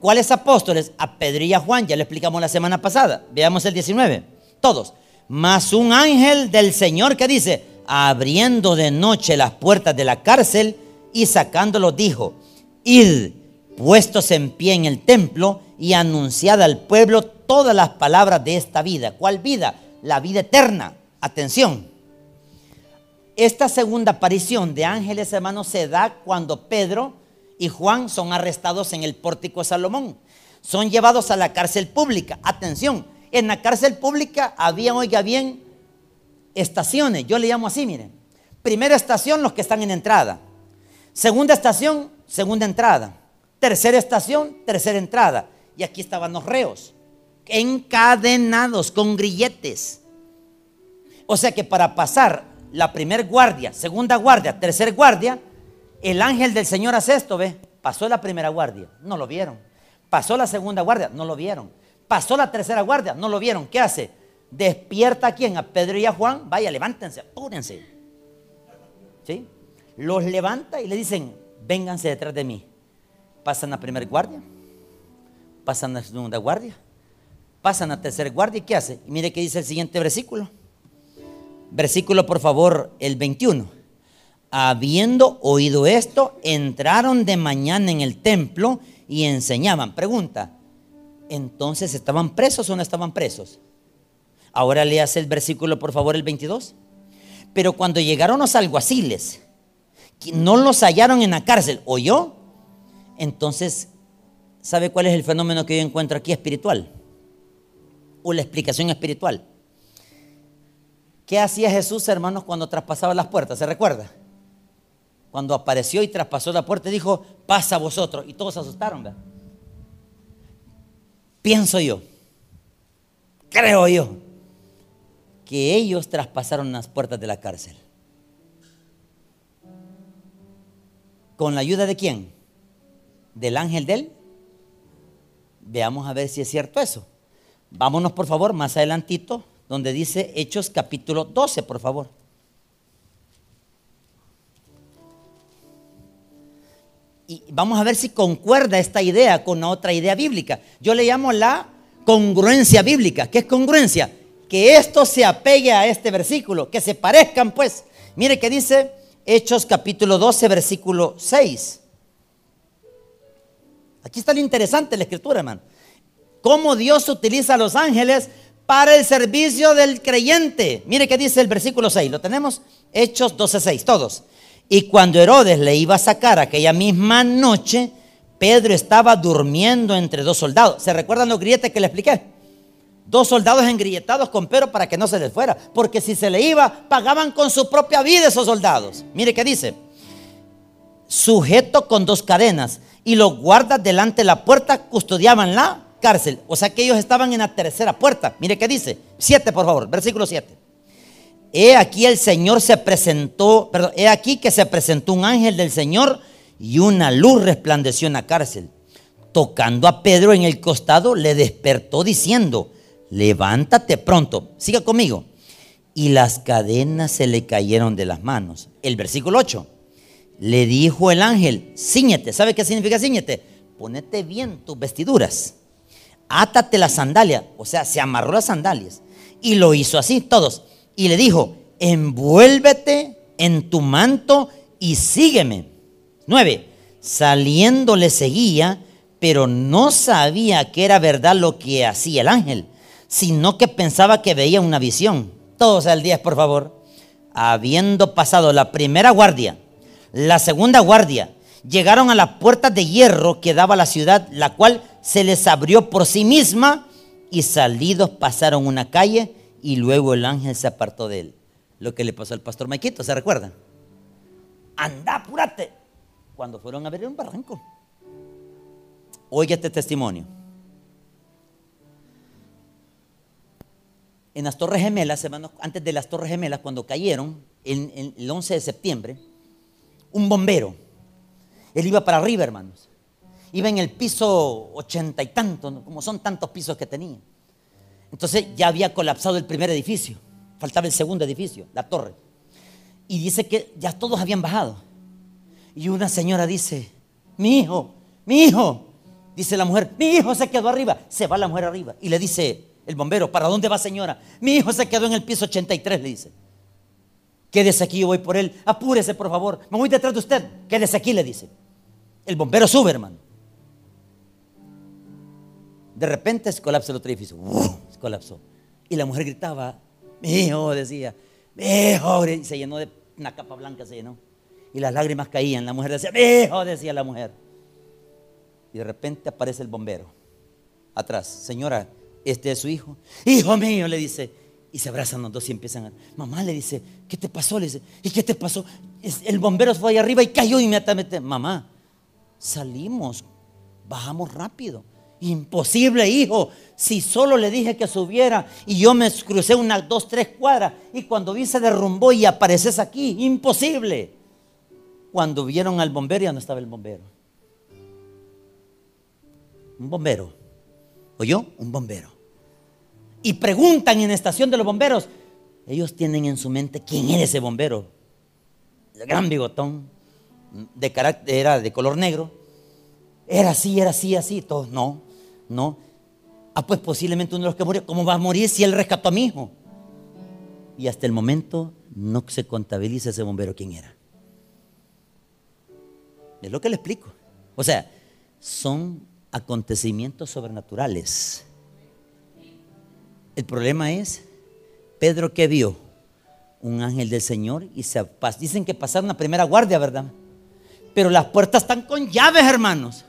¿Cuáles apóstoles? A Pedro y a Juan, ya le explicamos la semana pasada. Veamos el 19. Todos. Más un ángel del Señor que dice, abriendo de noche las puertas de la cárcel y sacándolos dijo, id puestos en pie en el templo y anunciad al pueblo todas las palabras de esta vida. ¿Cuál vida? La vida eterna. Atención. Esta segunda aparición de ángeles hermanos se da cuando Pedro y Juan son arrestados en el pórtico de Salomón. Son llevados a la cárcel pública. Atención, en la cárcel pública había, oiga bien, estaciones. Yo le llamo así, miren. Primera estación, los que están en entrada. Segunda estación, segunda entrada. Tercera estación, tercera entrada. Y aquí estaban los reos, encadenados con grilletes. O sea que para pasar la primer guardia, segunda guardia, tercer guardia, el ángel del Señor hace esto, ¿ve? Pasó la primera guardia, no lo vieron. Pasó la segunda guardia, no lo vieron. Pasó la tercera guardia, no lo vieron. ¿Qué hace? Despierta a quién? A Pedro y a Juan. Vaya, levántense, apúrense. ¿Sí? Los levanta y le dicen, vénganse detrás de mí. Pasan la primera guardia, pasan la segunda guardia, pasan la tercera guardia y ¿qué hace? Y mire qué dice el siguiente versículo. Versículo, por favor, el 21. Habiendo oído esto, entraron de mañana en el templo y enseñaban. Pregunta, ¿entonces estaban presos o no estaban presos? Ahora le hace el versículo, por favor, el 22. Pero cuando llegaron los alguaciles, no los hallaron en la cárcel, ¿oyó? Entonces, ¿sabe cuál es el fenómeno que yo encuentro aquí espiritual? O la explicación espiritual. ¿Qué hacía Jesús, hermanos, cuando traspasaba las puertas? ¿Se recuerda? Cuando apareció y traspasó la puerta, dijo, pasa vosotros. Y todos se asustaron, ¿verdad? Pienso yo, creo yo, que ellos traspasaron las puertas de la cárcel. ¿Con la ayuda de quién? ¿Del ángel de él? Veamos a ver si es cierto eso. Vámonos por favor más adelantito donde dice Hechos capítulo 12, por favor. Y vamos a ver si concuerda esta idea con otra idea bíblica. Yo le llamo la congruencia bíblica. ¿Qué es congruencia? Que esto se apegue a este versículo, que se parezcan pues. Mire que dice Hechos capítulo 12, versículo 6. Aquí está lo interesante la escritura, hermano. Cómo Dios utiliza a los ángeles para el servicio del creyente. Mire qué dice el versículo 6, lo tenemos, Hechos 12:6, todos. Y cuando Herodes le iba a sacar aquella misma noche, Pedro estaba durmiendo entre dos soldados. ¿Se recuerdan los grilletes que le expliqué? Dos soldados engrilletados con Pedro para que no se les fuera. Porque si se le iba, pagaban con su propia vida esos soldados. Mire qué dice. Sujeto con dos cadenas. Y los guardas delante de la puerta custodiaban la cárcel. O sea que ellos estaban en la tercera puerta. Mire qué dice. Siete, por favor, versículo 7. He aquí el Señor se presentó, perdón, he aquí que se presentó un ángel del Señor y una luz resplandeció en la cárcel. Tocando a Pedro en el costado, le despertó diciendo, levántate pronto, siga conmigo. Y las cadenas se le cayeron de las manos. El versículo 8. Le dijo el ángel, ciñete. ¿Sabe qué significa ciñete? Ponete bien tus vestiduras. Átate la sandalia. O sea, se amarró las sandalias. Y lo hizo así, todos. Y le dijo, envuélvete en tu manto y sígueme. 9. Saliendo le seguía, pero no sabía que era verdad lo que hacía el ángel, sino que pensaba que veía una visión. Todos al 10, por favor. Habiendo pasado la primera guardia, la segunda guardia, llegaron a las puertas de hierro que daba la ciudad, la cual se les abrió por sí misma y salidos pasaron una calle y luego el ángel se apartó de él. Lo que le pasó al pastor Maquito, ¿se recuerdan? Anda, apúrate. Cuando fueron a ver un barranco. Oye este testimonio. En las Torres Gemelas, antes de las Torres Gemelas, cuando cayeron, el 11 de septiembre, un bombero, él iba para arriba, hermanos. Iba en el piso ochenta y tanto, como son tantos pisos que tenía. Entonces ya había colapsado el primer edificio, faltaba el segundo edificio, la torre. Y dice que ya todos habían bajado. Y una señora dice, mi hijo, mi hijo, dice la mujer, mi hijo se quedó arriba. Se va la mujer arriba y le dice el bombero, ¿para dónde va señora? Mi hijo se quedó en el piso 83, le dice. Quédese aquí, yo voy por él. Apúrese, por favor. Me voy detrás de usted. Quédese aquí, le dice. El bombero sube, hermano. De repente se colapsa el otro edificio. se colapsó. Y la mujer gritaba, mi hijo, decía, mi hijo. Y se llenó de una capa blanca, se llenó. Y las lágrimas caían. La mujer decía, mi hijo, decía la mujer. Y de repente aparece el bombero. Atrás, señora, este es su hijo. Hijo mío, le dice. Y se abrazan los dos y empiezan a... Mamá le dice, ¿qué te pasó? Le dice, ¿y qué te pasó? El bombero fue ahí arriba y cayó inmediatamente. Mamá, salimos, bajamos rápido. Imposible, hijo. Si solo le dije que subiera y yo me crucé unas dos, tres cuadras y cuando vi se derrumbó y apareces aquí. Imposible. Cuando vieron al bombero ya no estaba el bombero. Un bombero. ¿Oyó? Un bombero. Y preguntan en la estación de los bomberos. Ellos tienen en su mente quién era ese bombero. El gran bigotón. De carácter, era de color negro. Era así, era así, así. Todos no. No. Ah, pues posiblemente uno de los que murió. ¿Cómo va a morir si él rescató a mi hijo? Y hasta el momento no se contabiliza ese bombero quién era. Es lo que le explico. O sea, son acontecimientos sobrenaturales. El problema es, Pedro que vio un ángel del Señor y se dicen que pasaron la primera guardia, ¿verdad? Pero las puertas están con llaves, hermanos.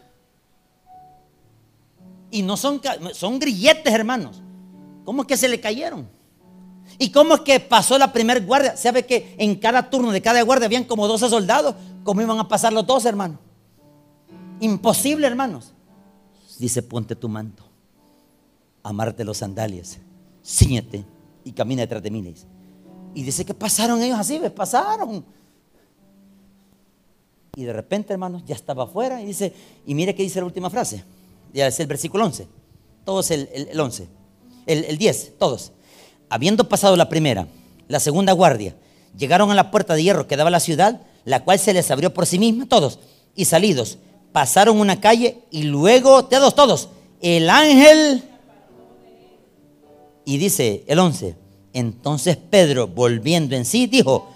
Y no son, son grilletes, hermanos. ¿Cómo es que se le cayeron? ¿Y cómo es que pasó la primera guardia? ¿Sabe que en cada turno de cada guardia habían como 12 soldados? ¿Cómo iban a pasar los dos, hermanos? Imposible, hermanos. Dice, ponte tu manto, amarte los sandalias, ciñete y camina detrás de mí. Y dice que pasaron ellos así, ¿ves? pasaron. Y de repente, hermanos, ya estaba afuera y dice, y mire qué dice la última frase ya es el versículo 11, todos el, el, 11, el, el 10, todos. Habiendo pasado la primera, la segunda guardia, llegaron a la puerta de hierro que daba la ciudad, la cual se les abrió por sí misma, todos, y salidos, pasaron una calle y luego, todos, todos, el ángel, y dice el 11, entonces Pedro, volviendo en sí, dijo,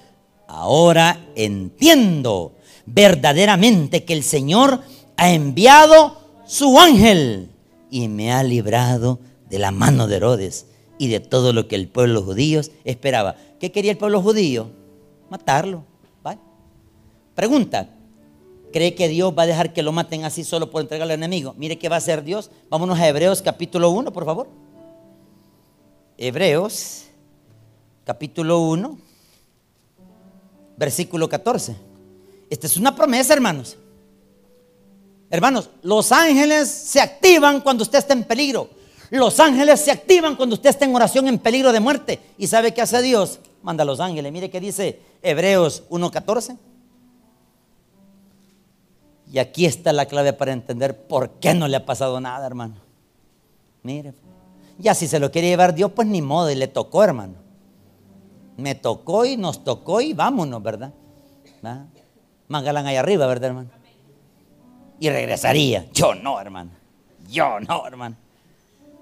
ahora entiendo verdaderamente que el Señor ha enviado su ángel y me ha librado de la mano de Herodes y de todo lo que el pueblo judío esperaba. ¿Qué quería el pueblo judío? Matarlo. Pregunta, ¿cree que Dios va a dejar que lo maten así solo por entregarle al enemigo? Mire qué va a hacer Dios. Vámonos a Hebreos capítulo 1, por favor. Hebreos capítulo 1, versículo 14. Esta es una promesa, hermanos. Hermanos, los ángeles se activan cuando usted está en peligro. Los ángeles se activan cuando usted está en oración en peligro de muerte. ¿Y sabe qué hace Dios? Manda a los ángeles. Mire qué dice Hebreos 1.14. Y aquí está la clave para entender por qué no le ha pasado nada, hermano. Mire, ya si se lo quiere llevar Dios, pues ni modo, y le tocó, hermano. Me tocó y nos tocó y vámonos, ¿verdad? ¿verdad? Mangalán ahí arriba, ¿verdad, hermano? Y regresaría. Yo no, hermano. Yo no, hermano.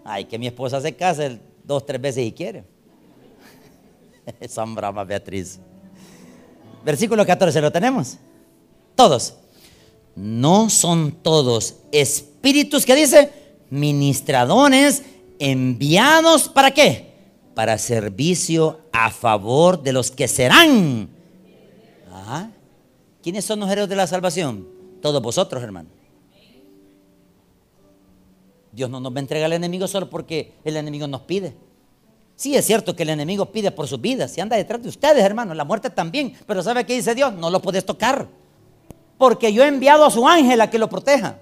Ay, que mi esposa se case dos, tres veces y quiere. (laughs) Son brava Beatriz. Versículo 14, ¿lo tenemos? Todos no son todos espíritus que dice ministradores enviados para qué? Para servicio a favor de los que serán. ¿Quiénes son los héroes de la salvación? Todos vosotros, hermano. Dios no nos va a entregar al enemigo solo porque el enemigo nos pide. Sí, es cierto que el enemigo pide por sus vidas y anda detrás de ustedes, hermano. La muerte también. Pero ¿sabe qué dice Dios? No lo puedes tocar porque yo he enviado a su ángel a que lo proteja.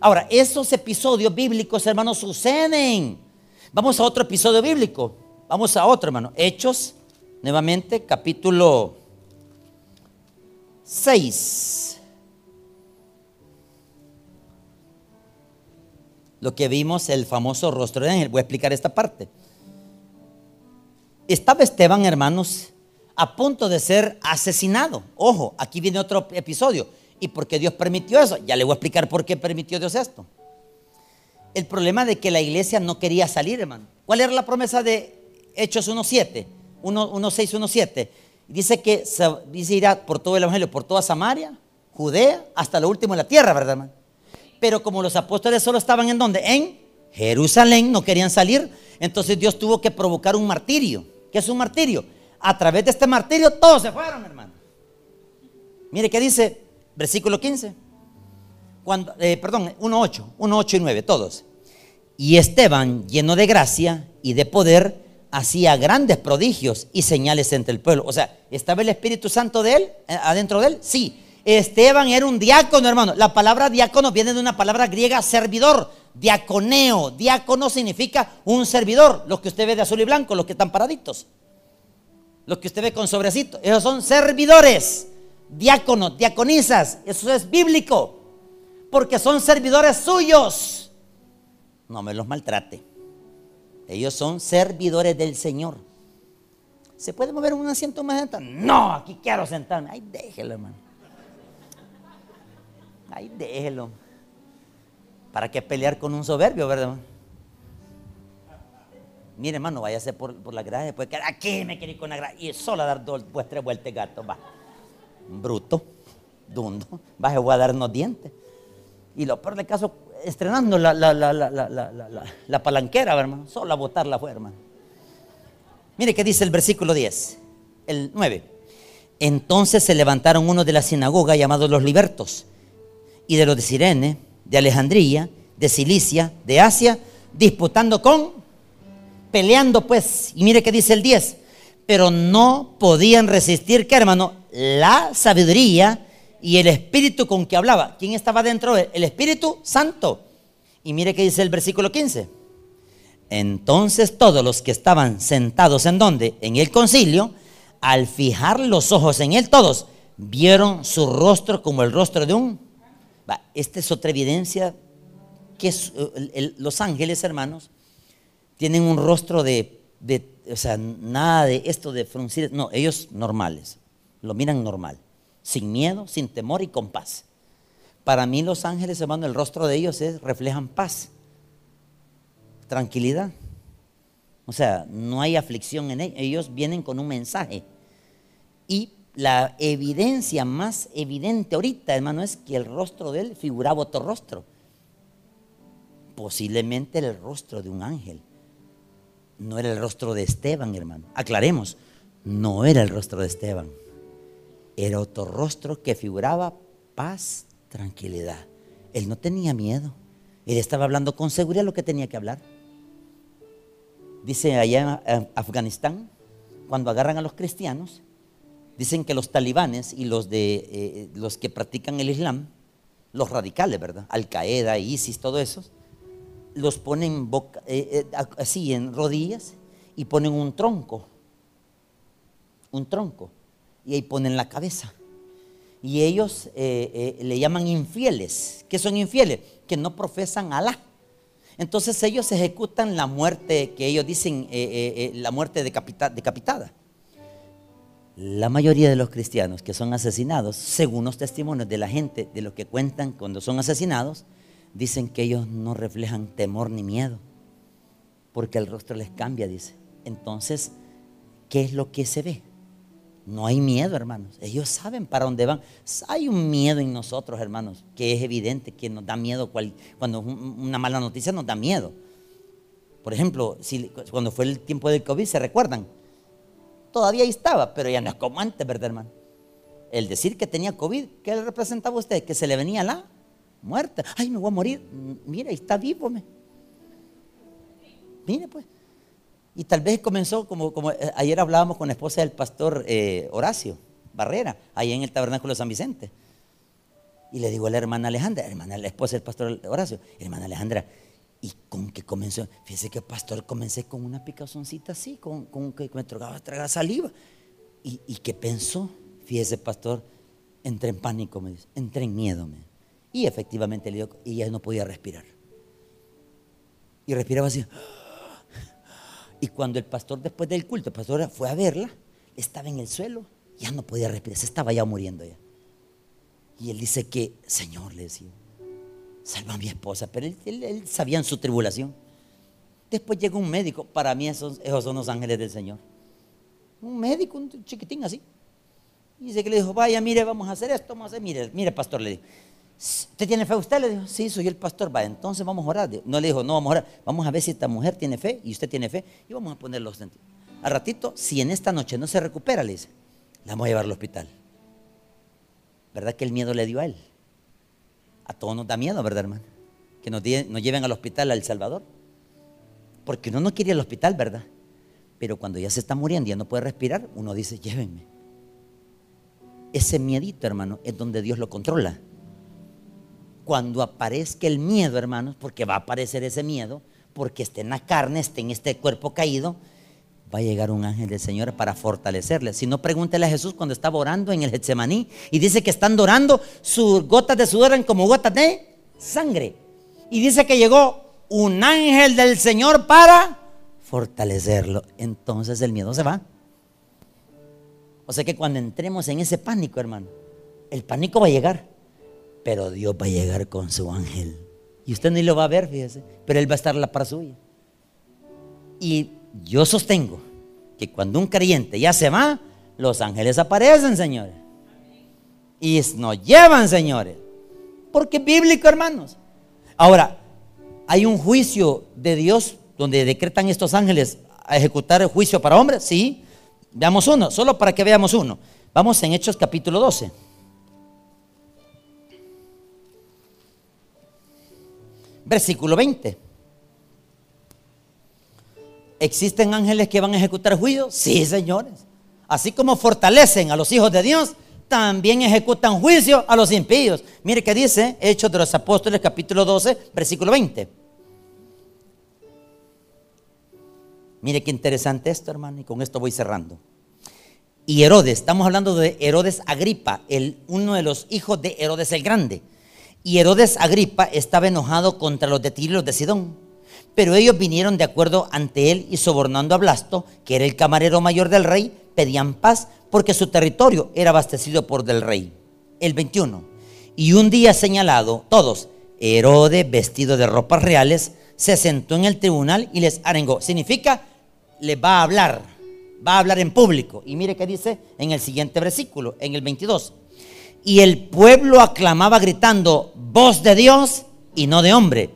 Ahora, esos episodios bíblicos, hermanos, suceden. Vamos a otro episodio bíblico. Vamos a otro, hermano. Hechos, nuevamente, capítulo 6. Lo que vimos, el famoso rostro de ángel. Voy a explicar esta parte. Estaba Esteban, hermanos, a punto de ser asesinado. Ojo, aquí viene otro episodio. ¿Y por qué Dios permitió eso? Ya le voy a explicar por qué permitió Dios esto. El problema de que la iglesia no quería salir, hermano. ¿Cuál era la promesa de Hechos 1.7? 1.6, 1.7. Dice que dice irá por todo el evangelio, por toda Samaria, Judea, hasta lo último de la tierra, ¿verdad, hermano? Pero como los apóstoles solo estaban en donde? En Jerusalén, no querían salir. Entonces Dios tuvo que provocar un martirio. ¿Qué es un martirio? a través de este martirio todos se fueron, hermano. Mire qué dice, versículo 15. Cuando, eh, perdón, 1.8, 1.8 y 9, todos. Y Esteban, lleno de gracia y de poder, hacía grandes prodigios y señales entre el pueblo. O sea, ¿estaba el Espíritu Santo de él, eh, adentro de él? Sí. Esteban era un diácono, hermano. La palabra diácono viene de una palabra griega servidor, diaconeo. Diácono significa un servidor. Los que usted ve de azul y blanco, los que están paraditos. Los que usted ve con sobrecito, esos son servidores, diáconos, diaconisas. Eso es bíblico. Porque son servidores suyos. No me los maltrate. Ellos son servidores del Señor. ¿Se puede mover un asiento más adelante? No, aquí quiero sentarme. Ay, déjelo, hermano. Ay, déjelo. ¿Para qué pelear con un soberbio, verdad? Mire, hermano, váyase por, por la grada, después que aquí me quiere ir con la grada. Y solo a dar dos, pues, tres vueltas gato, va. Bruto, dundo, va a dar unos dientes. Y lo peor del caso, estrenando la, la, la, la palanquera, hermano, solo a botarla fue, hermano. Mire qué dice el versículo 10, el 9. Entonces se levantaron unos de la sinagoga llamados los libertos, y de los de Sirene, de Alejandría, de Cilicia, de Asia, disputando con peleando pues. Y mire que dice el 10. Pero no podían resistir, ¿qué hermano? La sabiduría y el espíritu con que hablaba. ¿Quién estaba dentro? El Espíritu Santo. Y mire que dice el versículo 15. Entonces todos los que estaban sentados en donde? En el concilio, al fijar los ojos en él, todos vieron su rostro como el rostro de un... Esta es otra evidencia que eh, los ángeles, hermanos, tienen un rostro de, o sea, nada de esto de fruncir, no, ellos normales, lo miran normal, sin miedo, sin temor y con paz. Para mí los ángeles, hermano, el rostro de ellos reflejan paz, tranquilidad. O sea, no hay aflicción en ellos, ellos vienen con un mensaje. Y la evidencia más evidente ahorita, hermano, es que el rostro de él figuraba otro rostro. Posiblemente el rostro de un ángel no era el rostro de Esteban, hermano. Aclaremos, no era el rostro de Esteban. Era otro rostro que figuraba paz, tranquilidad. Él no tenía miedo. Él estaba hablando con seguridad lo que tenía que hablar. Dice allá en Afganistán, cuando agarran a los cristianos, dicen que los talibanes y los, de, eh, los que practican el Islam los radicales, ¿verdad? Al Qaeda, ISIS, todo eso, los ponen eh, eh, así en rodillas y ponen un tronco, un tronco, y ahí ponen la cabeza. Y ellos eh, le llaman infieles. ¿Qué son infieles? Que no profesan Alá. Entonces ellos ejecutan la muerte que ellos dicen, la muerte decapitada. La mayoría de los cristianos que son asesinados, según los testimonios de la gente, de lo que cuentan cuando son asesinados, dicen que ellos no reflejan temor ni miedo, porque el rostro les cambia, dice. Entonces, ¿qué es lo que se ve? No hay miedo, hermanos. Ellos saben para dónde van. Hay un miedo en nosotros, hermanos, que es evidente, que nos da miedo cuando una mala noticia nos da miedo. Por ejemplo, cuando fue el tiempo del COVID, ¿se recuerdan? Todavía ahí estaba, pero ya no es como antes, ¿verdad, hermano? El decir que tenía COVID, ¿qué le representaba a usted? Que se le venía la muerte. Ay, me voy a morir. Mira, está vivo. Me. Mire, pues. Y tal vez comenzó, como, como eh, ayer hablábamos con la esposa del pastor eh, Horacio Barrera, ahí en el tabernáculo de San Vicente. Y le digo a la hermana Alejandra, hermana, la esposa del pastor Horacio, hermana Alejandra, ¿Y con qué comenzó? Fíjese que pastor comencé con una picazoncita así, con, que me tragaba, tragaba saliva. ¿Y, ¿Y qué pensó? Fíjese, pastor, entré en pánico, me dice, entré en miedo. Me. Y efectivamente le dio, y ya no podía respirar. Y respiraba así. Y cuando el pastor, después del culto, el pastor fue a verla, estaba en el suelo, ya no podía respirar, se estaba ya muriendo ya. Y él dice que, Señor, le decía, salva a mi esposa, pero él, sabía en su tribulación. Después llegó un médico, para mí esos, son los ángeles del Señor. Un médico, un chiquitín así. Y dice que le dijo, vaya, mire, vamos a hacer esto, vamos a hacer, mire, mire, pastor, le dijo. ¿Usted tiene fe usted? Le dijo, sí, soy el pastor, va, entonces vamos a orar. No le dijo, no vamos a orar, vamos a ver si esta mujer tiene fe y usted tiene fe y vamos a ponerlo. Al ratito, si en esta noche no se recupera, le dice, la vamos a llevar al hospital. ¿Verdad que el miedo le dio a él? A todos nos da miedo, ¿verdad, hermano? Que nos, lleven al hospital a El Salvador. Porque uno no quiere ir al hospital, ¿verdad? Pero cuando ya se está muriendo y ya no puede respirar, uno dice, llévenme. Ese miedito, hermano, es donde Dios lo controla. Cuando aparezca el miedo, hermanos, porque va a aparecer ese miedo, porque esté en la carne, esté en este cuerpo caído, va a llegar un ángel del Señor para fortalecerle. Si no, pregúntele a Jesús cuando estaba orando en el Getsemaní y dice que estando orando, sus gotas de sudor como gotas de sangre. Y dice que llegó un ángel del Señor para fortalecerlo. Entonces el miedo se va. O sea que cuando entremos en ese pánico, hermano, el pánico va a llegar, pero Dios va a llegar con su ángel. Y usted ni lo va a ver, fíjese, pero Él va a estar la par suya. Y yo sostengo que cuando un creyente ya se va, los ángeles aparecen, señores. Y nos llevan, señores. Porque es bíblico, hermanos. Ahora, ¿hay un juicio de Dios donde decretan estos ángeles a ejecutar el juicio para hombres? Sí. Veamos uno, solo para que veamos uno. Vamos en Hechos capítulo 12. Versículo 20. ¿Existen ángeles que van a ejecutar juicio? Sí, señores. Así como fortalecen a los hijos de Dios, también ejecutan juicio a los impíos. Mire qué dice Hechos de los Apóstoles capítulo 12, versículo 20. Mire qué interesante esto, hermano, y con esto voy cerrando. Y Herodes, estamos hablando de Herodes Agripa, el, uno de los hijos de Herodes el Grande. Y Herodes Agripa estaba enojado contra los de Tiro y los de Sidón pero ellos vinieron de acuerdo ante él y sobornando a Blasto, que era el camarero mayor del rey, pedían paz porque su territorio era abastecido por del rey. El 21. Y un día señalado, todos, Herodes, vestido de ropas reales, se sentó en el tribunal y les arengó. Significa, le va a hablar, va a hablar en público. Y mire qué dice en el siguiente versículo, en el 22. Y el pueblo aclamaba gritando, voz de Dios y no de hombre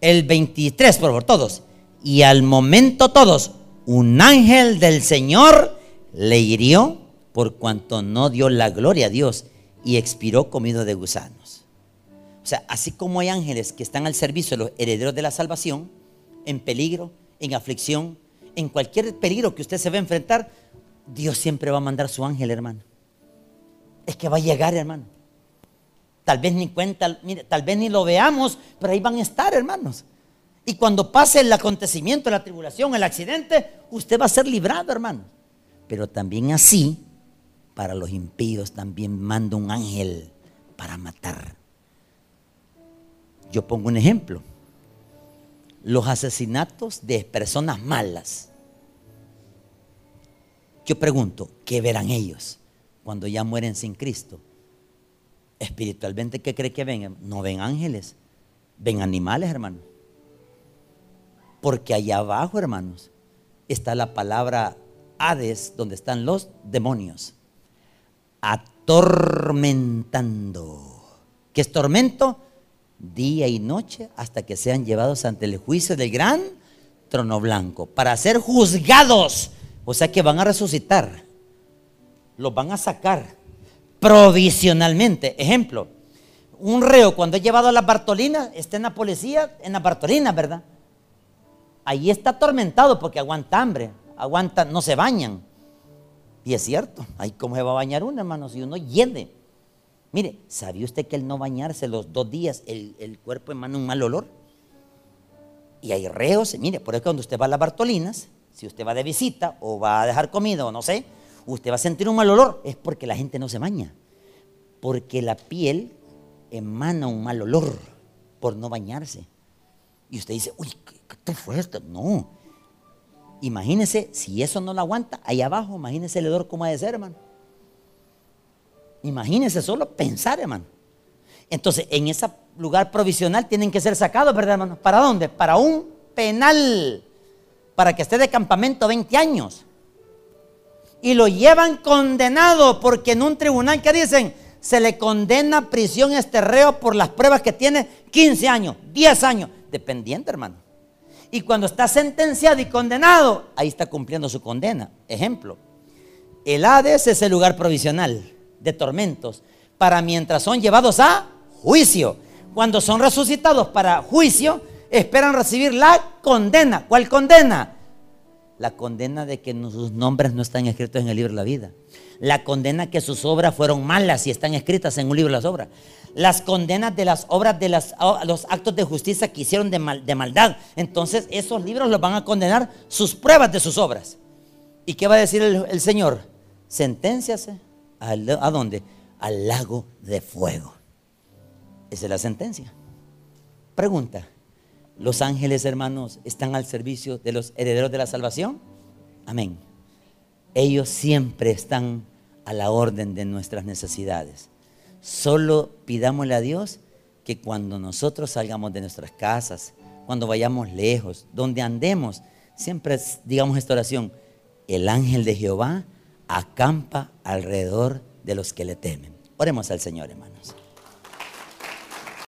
el 23, por favor, todos. Y al momento todos, un ángel del Señor le hirió por cuanto no dio la gloria a Dios y expiró comido de gusanos. O sea, así como hay ángeles que están al servicio de los herederos de la salvación, en peligro, en aflicción, en cualquier peligro que usted se va a enfrentar, Dios siempre va a mandar su ángel, hermano. Es que va a llegar, hermano Tal vez ni cuenta, mire, tal vez ni lo veamos, pero ahí van a estar, hermanos. Y cuando pase el acontecimiento, la tribulación, el accidente, usted va a ser librado, hermano. Pero también así, para los impíos, también manda un ángel para matar. Yo pongo un ejemplo. Los asesinatos de personas malas. Yo pregunto, ¿qué verán ellos cuando ya mueren sin Cristo? Espiritualmente, ¿qué cree que ven? No ven ángeles, ven animales, hermano. Porque allá abajo, hermanos, está la palabra Hades, donde están los demonios. Atormentando. ¿Qué es tormento? Día y noche hasta que sean llevados ante el juicio del gran trono blanco. Para ser juzgados. O sea que van a resucitar. Los van a sacar provisionalmente. Ejemplo, un reo cuando es llevado a la Bartolina, está en la policía, en la Bartolina, ¿verdad? Ahí está atormentado porque aguanta hambre, aguanta, no se bañan. Y es cierto, ahí cómo se va a bañar uno, hermano, si uno hiede. Mire, ¿sabía usted que el no bañarse los dos días, el, el cuerpo emana un mal olor? Y hay reos, mire, por eso cuando usted va a las Bartolinas, si usted va de visita o va a dejar comida o no sé, usted va a sentir un mal olor, es porque la gente no se baña. Porque la piel emana un mal olor por no bañarse. Y usted dice, uy, ¿qué, fue esto? No. Imagínese, si eso no lo aguanta, ahí abajo, imagínese el olor como ha de ser, hermano. Imagínese solo pensar, hermano. Entonces, en ese lugar provisional tienen que ser sacados, ¿verdad, hermano? ¿Para dónde? Para un penal. Para que esté de campamento 20 años y lo llevan condenado porque en un tribunal que dicen se le condena a prisión a este reo por las pruebas que tiene 15 años, 10 años, dependiente hermano. Y cuando está sentenciado y condenado, ahí está cumpliendo su condena. Ejemplo, el Hades es el lugar provisional de tormentos para mientras son llevados a juicio. Cuando son resucitados para juicio, esperan recibir la condena. ¿Cuál condena? La condena de que sus nombres no están escritos en el libro de la vida, la condena que sus obras fueron malas y están escritas en un libro de las obras, las condenas de las obras de los actos de justicia que hicieron de, maldad. Entonces esos libros los van a condenar sus pruebas de sus obras. ¿Y qué va a decir el, Señor? Senténciase ¿a dónde? Al lago de fuego. Esa es la sentencia. Pregunta, los ángeles, hermanos, están al servicio de los herederos de la salvación. Amén. Ellos siempre están a la orden de nuestras necesidades. Solo pidámosle a Dios que cuando nosotros salgamos de nuestras casas, cuando vayamos lejos, donde andemos, siempre digamos esta oración, el ángel de Jehová acampa alrededor de los que le temen. Oremos al Señor, hermanos.